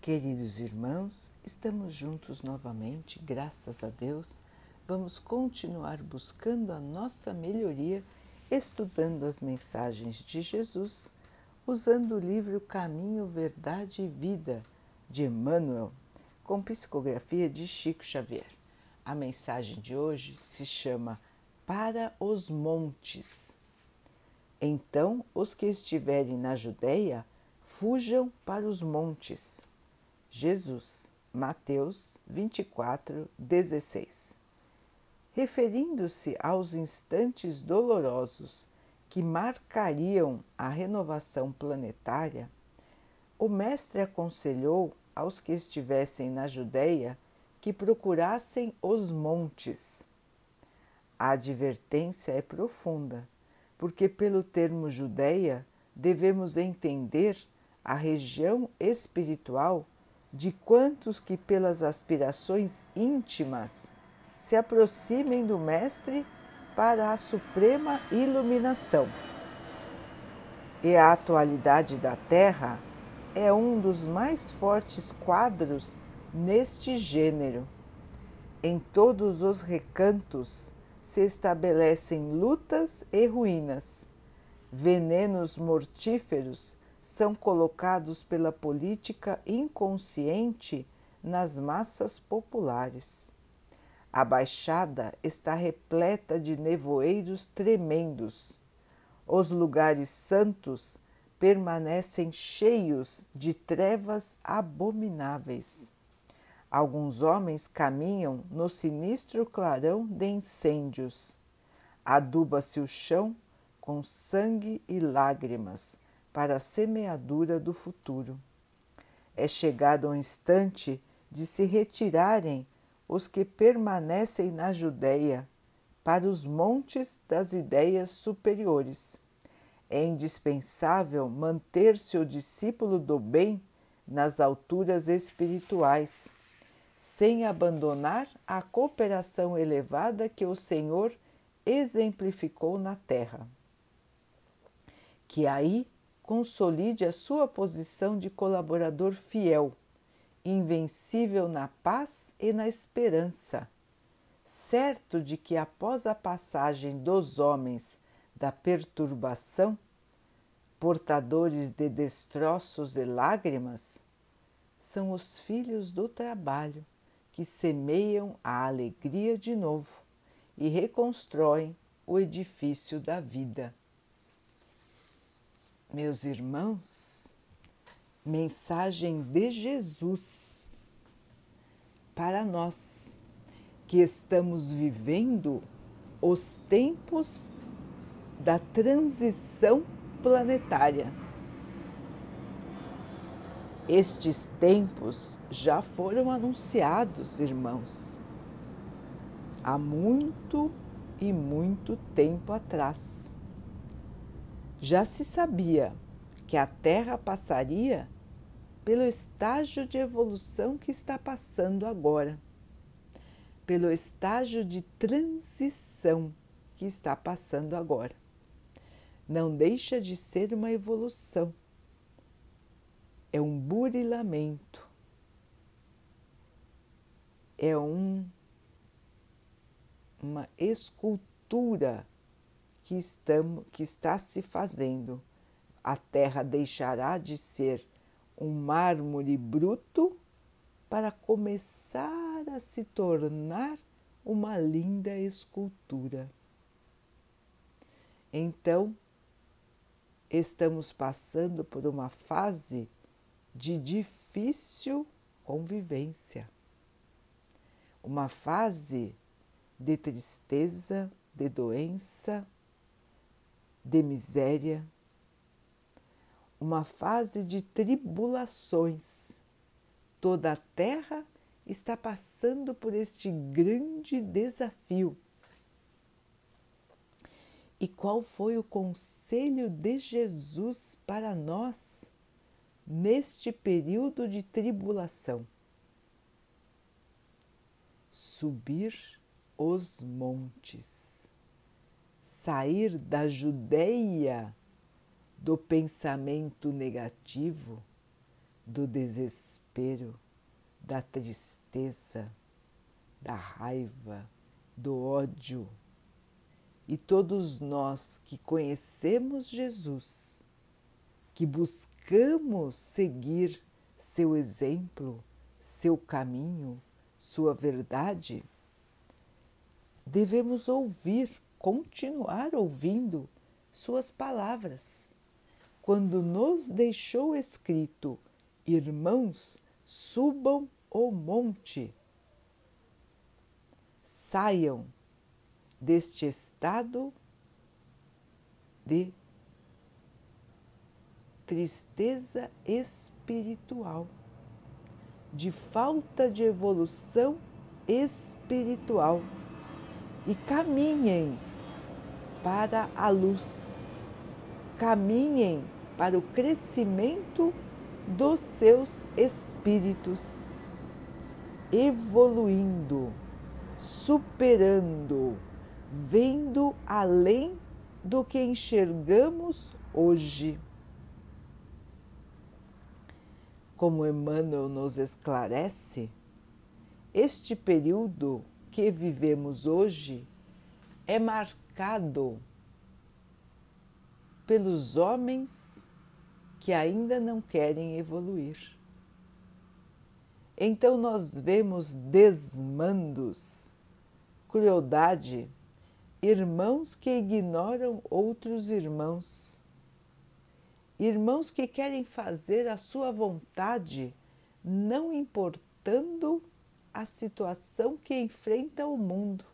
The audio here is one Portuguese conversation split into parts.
Queridos irmãos, estamos juntos novamente, graças a Deus. Vamos continuar buscando a nossa melhoria, estudando as mensagens de Jesus, usando o livro Caminho, Verdade e Vida de Emmanuel, com psicografia de Chico Xavier. A mensagem de hoje se chama Para os Montes. Então, os que estiverem na Judéia, fujam para os montes. Jesus, Mateus 24, 16. Referindo-se aos instantes dolorosos que marcariam a renovação planetária, o Mestre aconselhou aos que estivessem na Judéia que procurassem os montes. A advertência é profunda porque pelo termo Judéia devemos entender a região espiritual de quantos que pelas aspirações íntimas se aproximem do Mestre para a suprema iluminação. E a atualidade da Terra é um dos mais fortes quadros neste gênero. Em todos os recantos se estabelecem lutas e ruínas. Venenos mortíferos são colocados pela política inconsciente nas massas populares. A Baixada está repleta de nevoeiros tremendos. Os lugares santos permanecem cheios de trevas abomináveis. Alguns homens caminham no sinistro clarão de incêndios. Aduba-se o chão com sangue e lágrimas para a semeadura do futuro. É chegado o instante de se retirarem os que permanecem na Judéia para os montes das ideias superiores. É indispensável manter-se o discípulo do bem nas alturas espirituais sem abandonar a cooperação elevada que o Senhor exemplificou na terra. Que aí consolide a sua posição de colaborador fiel, invencível na paz e na esperança, certo de que após a passagem dos homens da perturbação, portadores de destroços e lágrimas, são os filhos do trabalho que semeiam a alegria de novo e reconstroem o edifício da vida. Meus irmãos, mensagem de Jesus para nós que estamos vivendo os tempos da transição planetária estes tempos já foram anunciados, irmãos, há muito e muito tempo atrás. Já se sabia que a Terra passaria pelo estágio de evolução que está passando agora, pelo estágio de transição que está passando agora. Não deixa de ser uma evolução é um burilamento, é um, uma escultura que, estamos, que está se fazendo. A terra deixará de ser um mármore bruto para começar a se tornar uma linda escultura. Então, estamos passando por uma fase de difícil convivência, uma fase de tristeza, de doença, de miséria, uma fase de tribulações. Toda a terra está passando por este grande desafio. E qual foi o conselho de Jesus para nós neste período de tribulação. Subir os montes, sair da Judéia do pensamento negativo do desespero, da tristeza, da raiva, do ódio. E todos nós que conhecemos Jesus, que buscamos seguir seu exemplo, seu caminho, sua verdade, devemos ouvir, continuar ouvindo suas palavras. Quando nos deixou escrito, irmãos, subam o monte, saiam deste estado de tristeza espiritual, de falta de evolução espiritual e caminhem para a luz, caminhem para o crescimento dos seus espíritos, evoluindo, superando, vendo além do que enxergamos hoje. Como Emmanuel nos esclarece, este período que vivemos hoje é marcado pelos homens que ainda não querem evoluir. Então nós vemos desmandos, crueldade, irmãos que ignoram outros irmãos, irmãos que querem fazer a sua vontade, não importando a situação que enfrenta o mundo.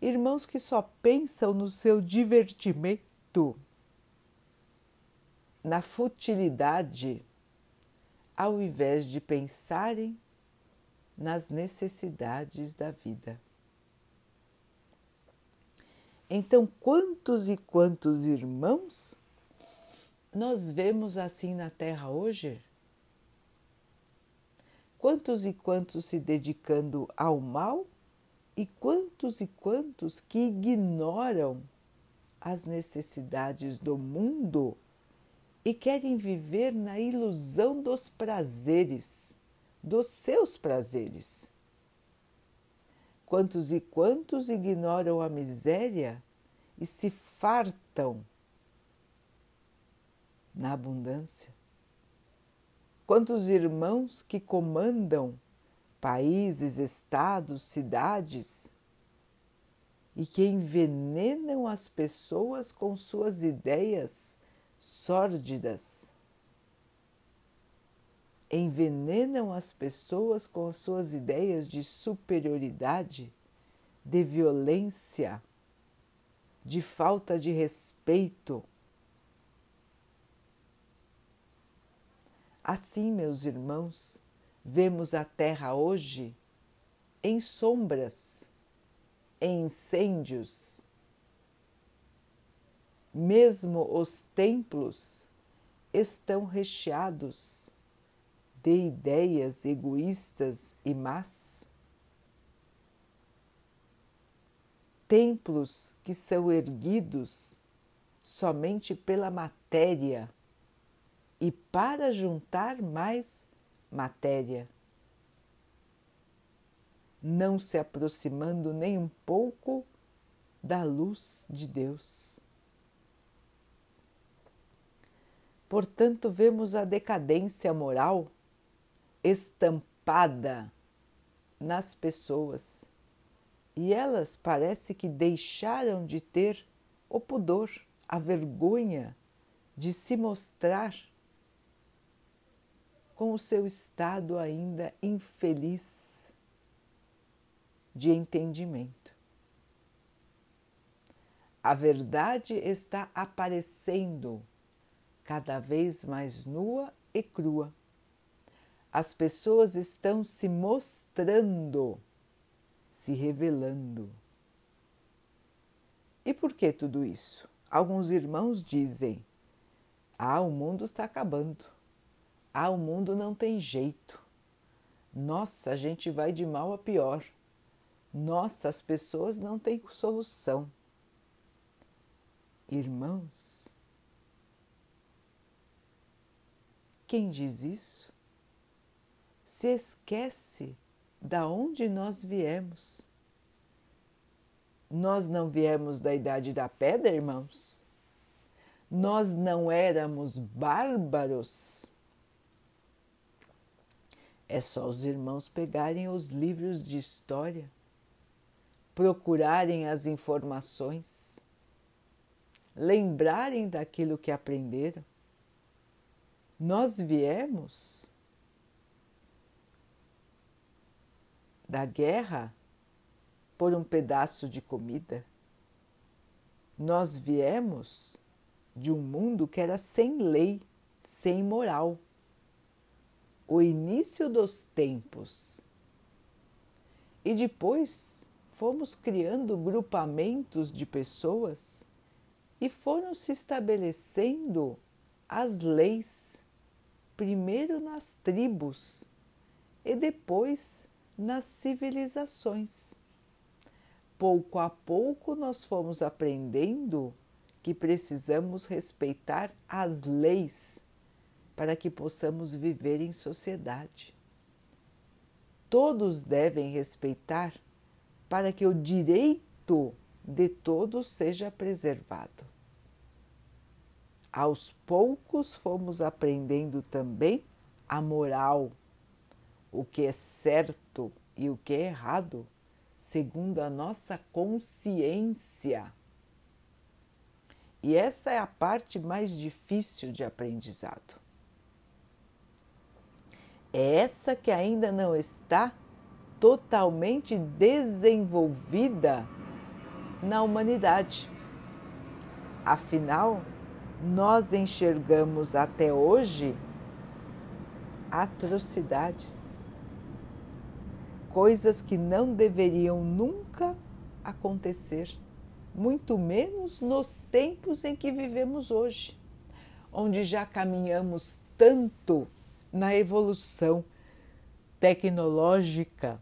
Irmãos que só pensam no seu divertimento, na futilidade, ao invés de pensarem nas necessidades da vida. Então, quantos e quantos irmãos nós vemos assim na Terra hoje? Quantos e quantos se dedicando ao mal e quantos e quantos que ignoram as necessidades do mundo e querem viver na ilusão dos prazeres, dos seus prazeres. Quantos e quantos ignoram a miséria e se fartam na abundância? Quantos irmãos que comandam países, estados, cidades e que envenenam as pessoas com suas ideias sórdidas, envenenam as pessoas com suas ideias de superioridade, de violência, de falta de respeito. Assim, meus irmãos, vemos a Terra hoje em sombras, em incêndios. Mesmo os templos estão recheados de ideias egoístas e más. Templos que são erguidos somente pela matéria e para juntar mais matéria, não se aproximando nem um pouco da luz de Deus. Portanto, vemos a decadência moral estampada nas pessoas e elas parece que deixaram de ter o pudor, a vergonha de se mostrar com o seu estado ainda infeliz de entendimento. A verdade está aparecendo cada vez mais nua e crua as pessoas estão se mostrando, se revelando. E por que tudo isso? Alguns irmãos dizem: Ah, o mundo está acabando. Ah, o mundo não tem jeito. Nossa, a gente vai de mal a pior. Nossa, as pessoas não têm solução. Irmãos, Quem diz isso se esquece da onde nós viemos. Nós não viemos da idade da pedra, irmãos? Nós não éramos bárbaros? É só os irmãos pegarem os livros de história, procurarem as informações, lembrarem daquilo que aprenderam. Nós viemos da guerra por um pedaço de comida. Nós viemos de um mundo que era sem lei, sem moral. O início dos tempos. E depois fomos criando grupamentos de pessoas e foram se estabelecendo as leis, primeiro nas tribos e depois nas civilizações. Pouco a pouco nós fomos aprendendo que precisamos respeitar as leis para que possamos viver em sociedade. Todos devem respeitar para que o direito de todos seja preservado. Aos poucos fomos aprendendo também a moral o que é certo e o que é errado, segundo a nossa consciência. E essa é a parte mais difícil de aprendizado. É essa que ainda não está totalmente desenvolvida na humanidade. Afinal, nós enxergamos até hoje atrocidades coisas que não deveriam nunca acontecer, muito menos nos tempos em que vivemos hoje, onde já caminhamos tanto na evolução tecnológica,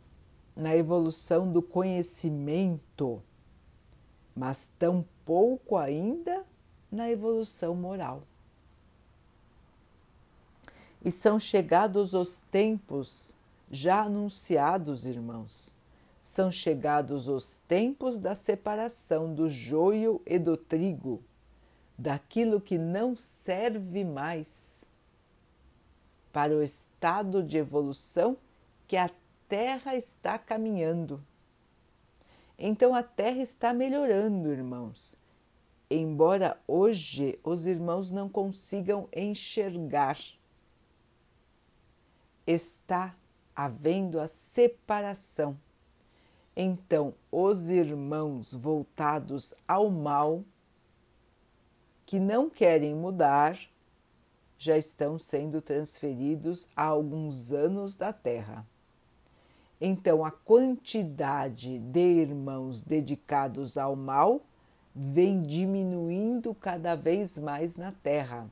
na evolução do conhecimento, mas tão pouco ainda na evolução moral. E são chegados os tempos já anunciados, irmãos. São chegados os tempos da separação do joio e do trigo, daquilo que não serve mais, para o estado de evolução que a Terra está caminhando. Então a Terra está melhorando, irmãos. Embora hoje os irmãos não consigam enxergar, está havendo a separação. Então, os irmãos voltados ao mal, que não querem mudar, já estão sendo transferidos há alguns anos da Terra. Então, a quantidade de irmãos dedicados ao mal vem diminuindo cada vez mais na Terra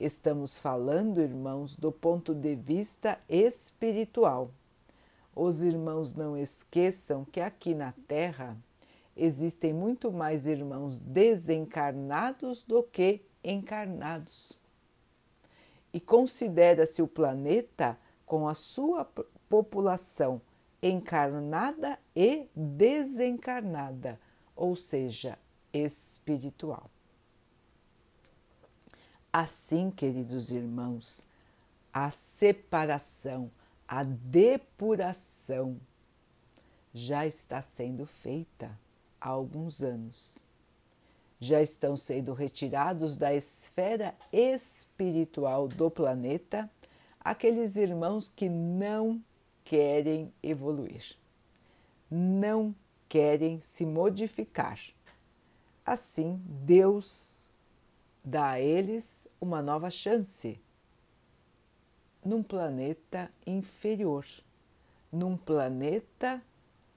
Estamos falando, irmãos, do ponto de vista espiritual. Os irmãos não esqueçam que aqui na Terra existem muito mais irmãos desencarnados do que encarnados. E considera-se o planeta com a sua população encarnada e desencarnada, ou seja, espiritual. Assim, queridos irmãos, a separação, a depuração já está sendo feita há alguns anos. Já estão sendo retirados da esfera espiritual do planeta aqueles irmãos que não querem evoluir, não querem se modificar. Assim, Deus dá a eles uma nova chance num planeta inferior, num planeta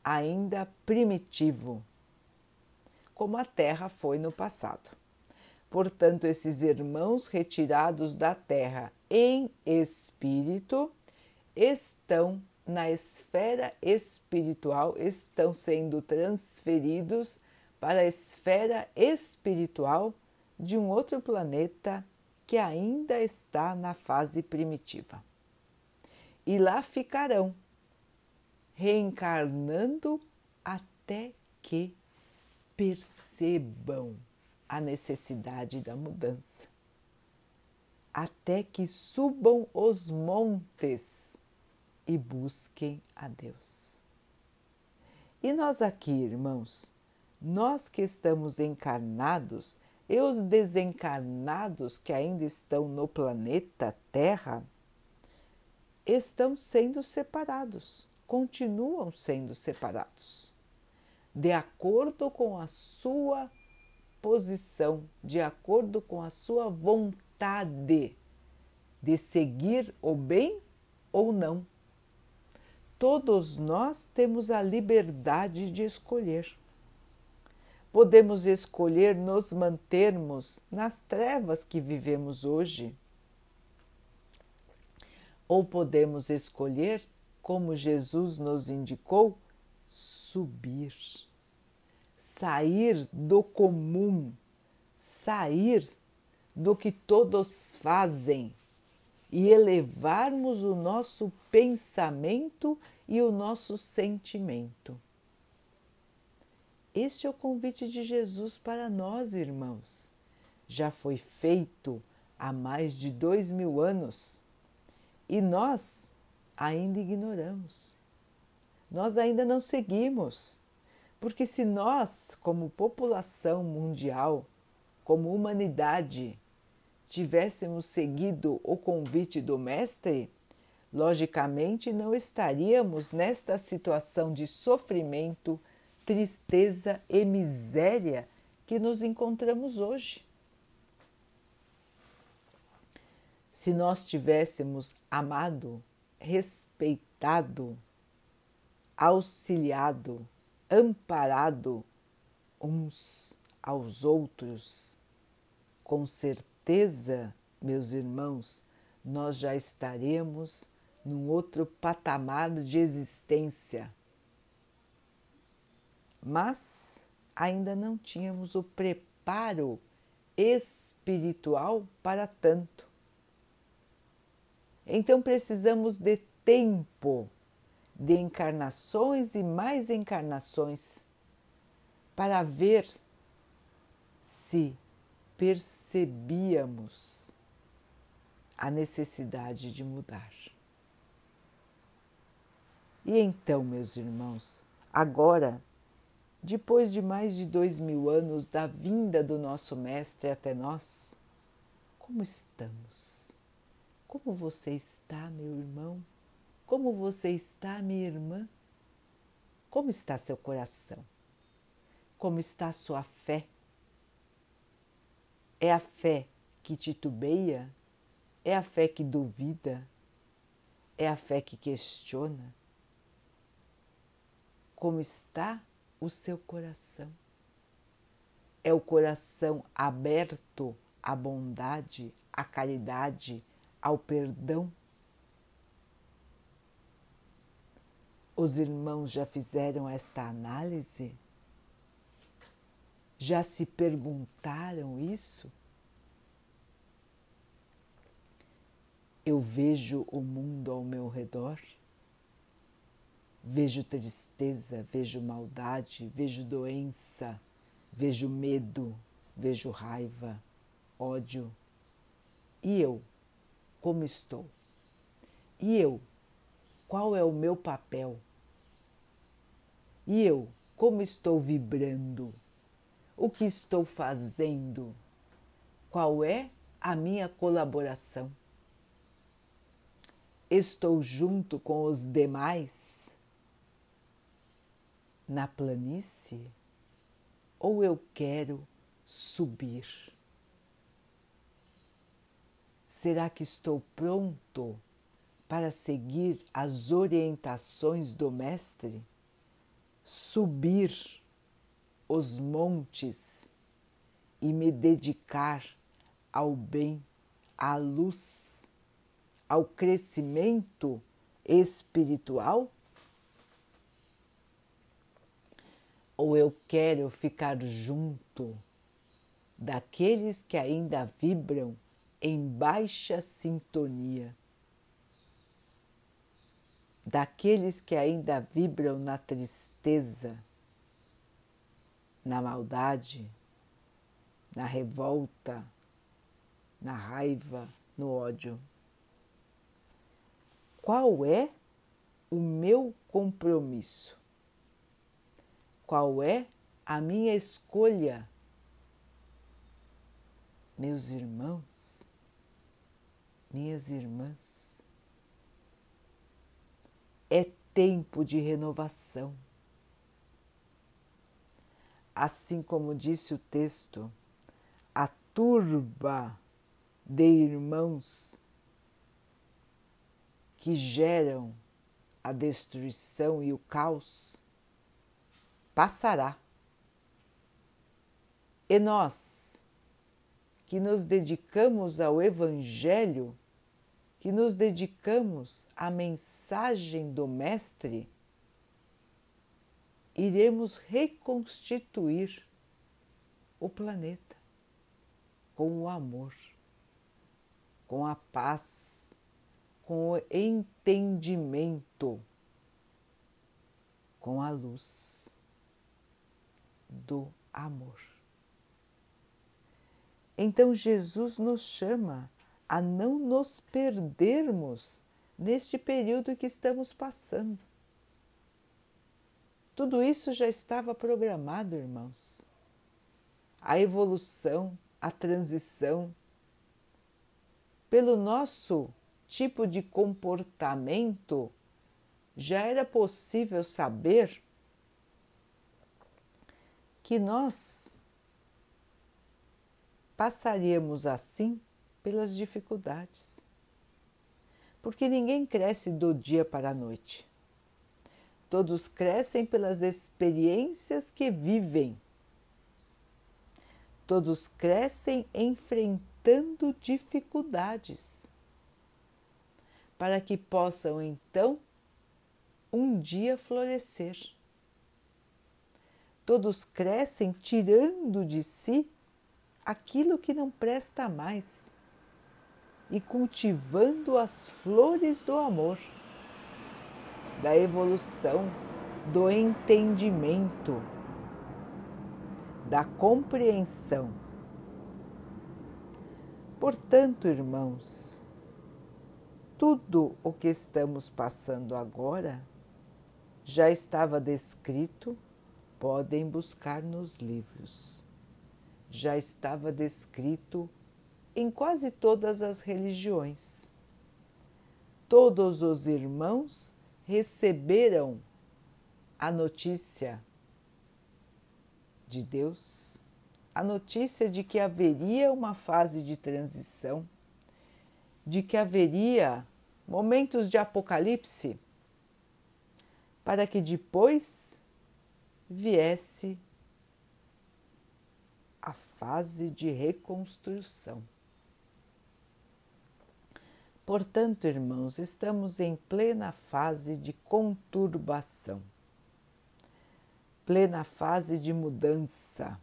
ainda primitivo, como a Terra foi no passado. Portanto, esses irmãos retirados da Terra em espírito estão na esfera espiritual, estão sendo transferidos para a esfera espiritual de um outro planeta que ainda está na fase primitiva. E lá ficarão, reencarnando até que percebam a necessidade da mudança, até que subam os montes e busquem a Deus. E nós aqui, irmãos, nós que estamos encarnados e os desencarnados que ainda estão no planeta Terra, estão sendo separados, continuam sendo separados, de acordo com a sua posição, de acordo com a sua vontade de seguir o bem ou não. Todos nós temos a liberdade de escolher. Podemos escolher nos mantermos nas trevas que vivemos hoje. Ou podemos escolher, como Jesus nos indicou, subir, sair do comum, sair do que todos fazem e elevarmos o nosso pensamento e o nosso sentimento. Este é o convite de Jesus para nós, irmãos. Já foi feito há mais de dois mil anos e nós ainda ignoramos. Nós ainda não seguimos, porque se nós, como população mundial, como humanidade, tivéssemos seguido o convite do Mestre, logicamente não estaríamos nesta situação de sofrimento tristeza e miséria que nos encontramos hoje. Se nós tivéssemos amado, respeitado, auxiliado, amparado uns aos outros, com certeza, meus irmãos, nós já estaremos num outro patamar de existência mas ainda não tínhamos o preparo espiritual para tanto. Então precisamos de tempo, de encarnações e mais encarnações, para ver se percebíamos a necessidade de mudar. E então, meus irmãos, agora depois de mais de dois mil anos da vinda do nosso Mestre até nós, como estamos? Como você está, meu irmão? Como você está, minha irmã? Como está seu coração? Como está sua fé? É a fé que titubeia? É a fé que duvida? É a fé que questiona? Como está o seu coração. É o coração aberto à bondade, à caridade, ao perdão. Os irmãos já fizeram esta análise? Já se perguntaram isso? Eu vejo o mundo ao meu redor Vejo tristeza, vejo maldade, vejo doença, vejo medo, vejo raiva, ódio. E eu, como estou? E eu, qual é o meu papel? E eu, como estou vibrando? O que estou fazendo? Qual é a minha colaboração? Estou junto com os demais? na planície ou eu quero subir? Será que estou pronto para seguir as orientações do Mestre? Subir os montes e me dedicar ao bem, à luz, ao crescimento espiritual? ou eu quero ficar junto daqueles que ainda vibram em baixa sintonia, daqueles que ainda vibram na tristeza, na maldade, na revolta, na raiva, no ódio. Qual é o meu compromisso? Qual é a minha escolha? Meus irmãos, minhas irmãs, é tempo de renovação. Assim como disse o texto, a turba de irmãos que geram a destruição e o caos passará. E nós, que nos dedicamos ao Evangelho, que nos dedicamos à mensagem do Mestre, iremos reconstituir o planeta com o amor, com a paz, com o entendimento, com a luz do amor. Então Jesus nos chama a não nos perdermos neste período que estamos passando. Tudo isso já estava programado, irmãos. A evolução, a transição, pelo nosso tipo de comportamento, já era possível saber que nós passaríamos assim pelas dificuldades. Porque ninguém cresce do dia para a noite. Todos crescem pelas experiências que vivem. Todos crescem enfrentando dificuldades para que possam então um dia florescer. Todos crescem tirando de si aquilo que não presta mais e cultivando as flores do amor, da evolução, do entendimento, da compreensão. Portanto, irmãos, tudo o que estamos passando agora já estava descrito, podem buscar nos livros. Já estava descrito em quase todas as religiões. Todos os irmãos receberam a notícia de Deus, a notícia de que haveria uma fase de transição, de que haveria momentos de apocalipse, para que depois viesse a fase de reconstrução. Portanto, irmãos, estamos em plena fase de conturbação, plena fase de mudança.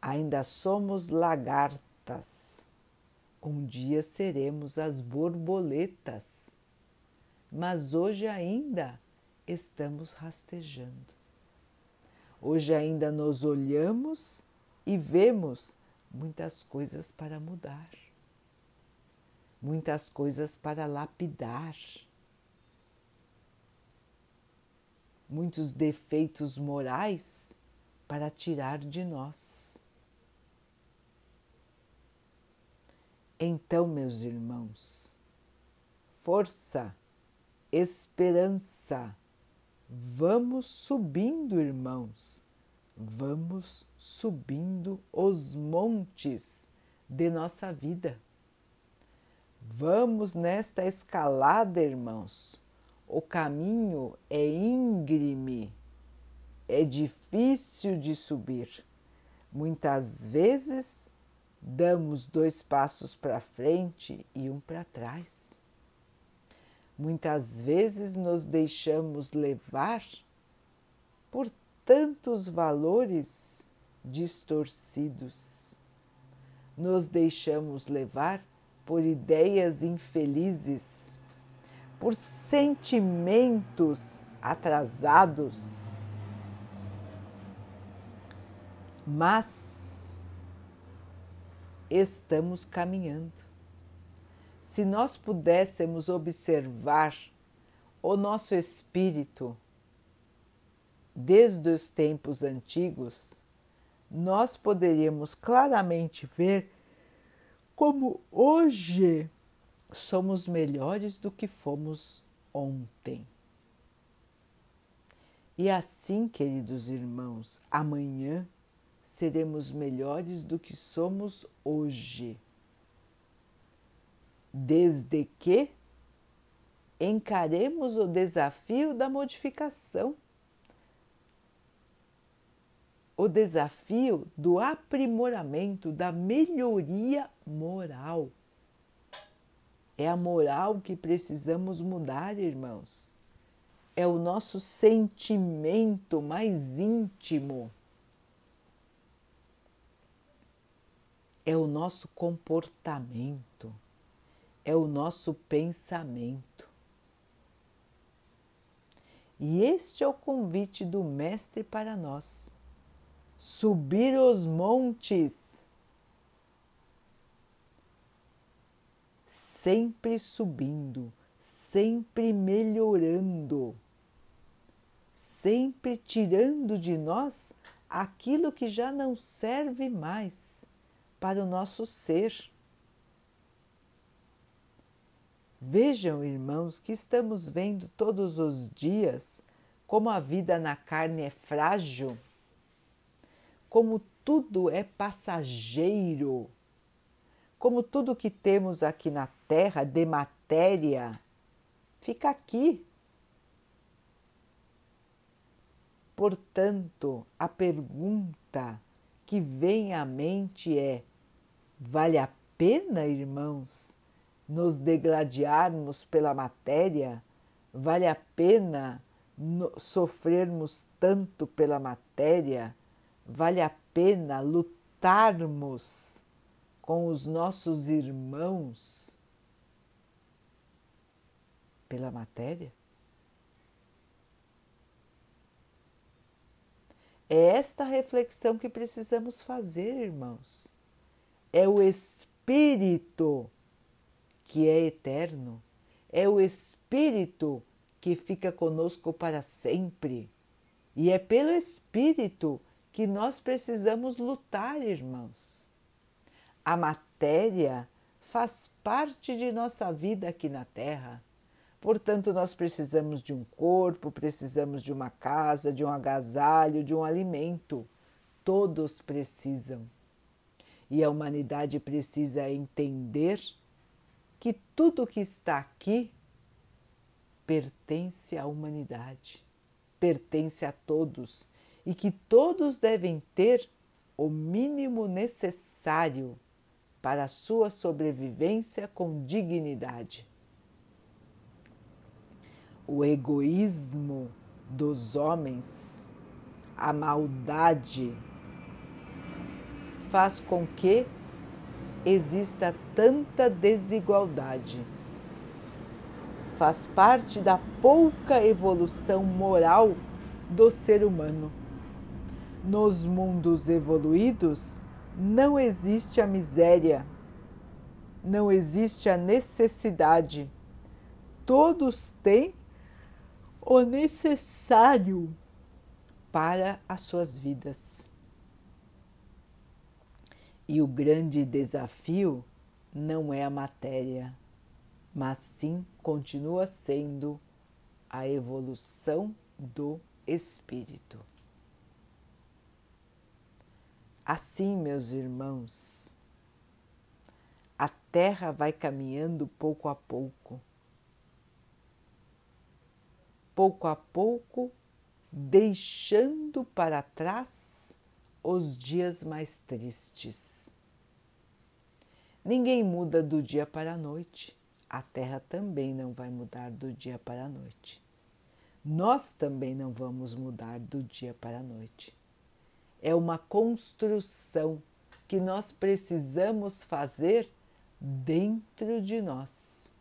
Ainda somos lagartas um dia seremos as borboletas, mas hoje ainda estamos rastejando. Hoje ainda nos olhamos e vemos muitas coisas para mudar, muitas coisas para lapidar, muitos defeitos morais para tirar de nós. Então, meus irmãos, força, esperança, vamos subindo, irmãos, vamos subindo os montes de nossa vida. Vamos nesta escalada, irmãos. O caminho é íngreme, é difícil de subir. Muitas vezes damos dois passos para frente e um para trás. Muitas vezes nos deixamos levar por tantos valores distorcidos. nos deixamos levar por ideias infelizes, por sentimentos atrasados. Mas estamos caminhando. Se nós pudéssemos observar o nosso espírito desde os tempos antigos, nós poderíamos claramente ver como hoje somos melhores do que fomos ontem. E assim, queridos irmãos, amanhã seremos melhores do que somos hoje. Desde que encaremos o desafio da modificação o desafio do aprimoramento, da melhoria moral. É a moral que precisamos mudar, irmãos. É o nosso sentimento mais íntimo. É o nosso comportamento. É o nosso pensamento. E este é o convite do Mestre para nós subir os montes, sempre subindo, sempre melhorando, sempre tirando de nós aquilo que já não serve mais para o nosso ser. Vejam, irmãos, que estamos vendo todos os dias como a vida na carne é frágil como tudo é passageiro, como tudo que temos aqui na Terra de matéria fica aqui. Portanto, a pergunta que vem à mente é: vale a pena, irmãos, nos degladiarmos pela matéria? Vale a pena sofrermos tanto pela matéria? Vale a pena lutarmos com os nossos irmãos pela matéria? É esta reflexão que precisamos fazer, irmãos. É o Espírito que é eterno, é o Espírito que fica conosco para sempre. E é pelo Espírito que nós precisamos lutar, irmãos. A matéria faz parte de nossa vida aqui na Terra. Portanto, nós precisamos de um corpo, precisamos de uma casa, de um agasalho, de um alimento. Todos precisam. E a humanidade precisa entender que tudo que está aqui pertence à humanidade, pertence a todos e que todos devem ter o mínimo necessário para a sua sobrevivência com dignidade. O egoísmo dos homens, a maldade, faz com que exista tanta desigualdade. Faz parte da pouca evolução moral do ser humano. Nos mundos evoluídos não existe a miséria, não existe a necessidade. Todos têm o necessário para as suas vidas. E o grande desafio não é a matéria, mas sim continua sendo a evolução do espírito. Assim, meus irmãos, a Terra vai caminhando pouco a pouco, pouco a pouco, deixando para trás os dias mais tristes. Ninguém muda do dia para a noite, a Terra também não vai mudar do dia para a noite. Nós também não vamos mudar do dia para a noite é uma construção que nós precisamos fazer dentro de nós.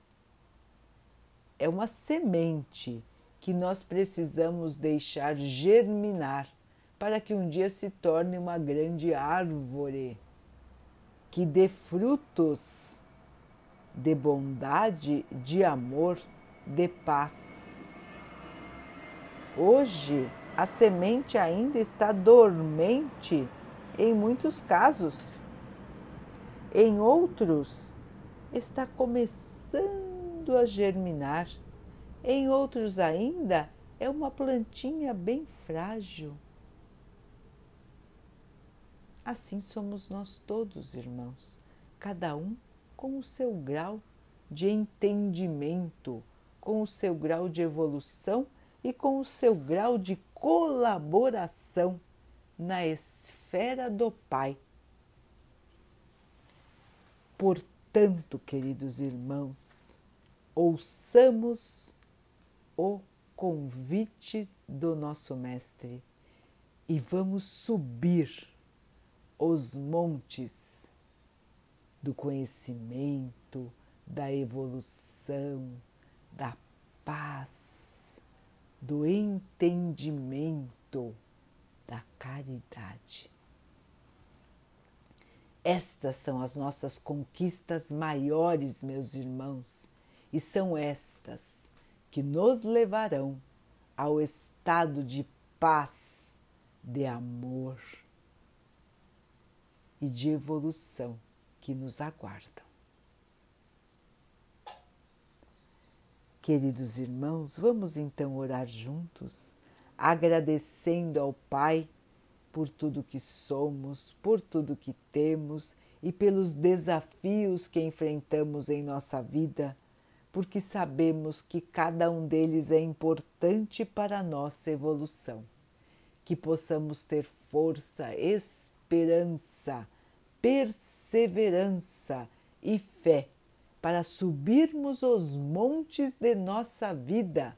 É uma semente que nós precisamos deixar germinar para que um dia se torne uma grande árvore que dê frutos de bondade, de amor, de paz. Hoje, a semente ainda está dormente em muitos casos. Em outros, está começando a germinar. Em outros ainda, é uma plantinha bem frágil. Assim somos nós todos, irmãos, cada um com o seu grau de entendimento, com o seu grau de evolução e com o seu grau de colaboração na esfera do Pai. Portanto, queridos irmãos, ouçamos o convite do nosso Mestre e vamos subir os montes do conhecimento, da evolução, da paz, do entendimento, da caridade. Estas são as nossas conquistas maiores, meus irmãos, e são estas que nos levarão ao estado de paz, de amor e de evolução que nos aguardam. Queridos irmãos, vamos então orar juntos, agradecendo ao Pai por tudo que somos, por tudo que temos e pelos desafios que enfrentamos em nossa vida, porque sabemos que cada um deles é importante para a nossa evolução. Que possamos ter força, esperança, perseverança e fé para subirmos os montes de nossa vida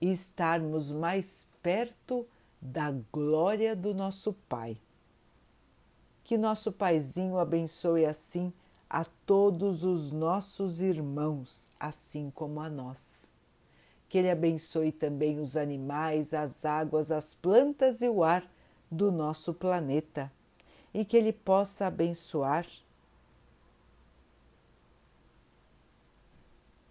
e estarmos mais perto da glória do nosso Pai. Que nosso Paizinho abençoe assim a todos os nossos irmãos, assim como a nós. Que Ele abençoe também os animais, as águas, as plantas e o ar do nosso planeta e que Ele possa abençoar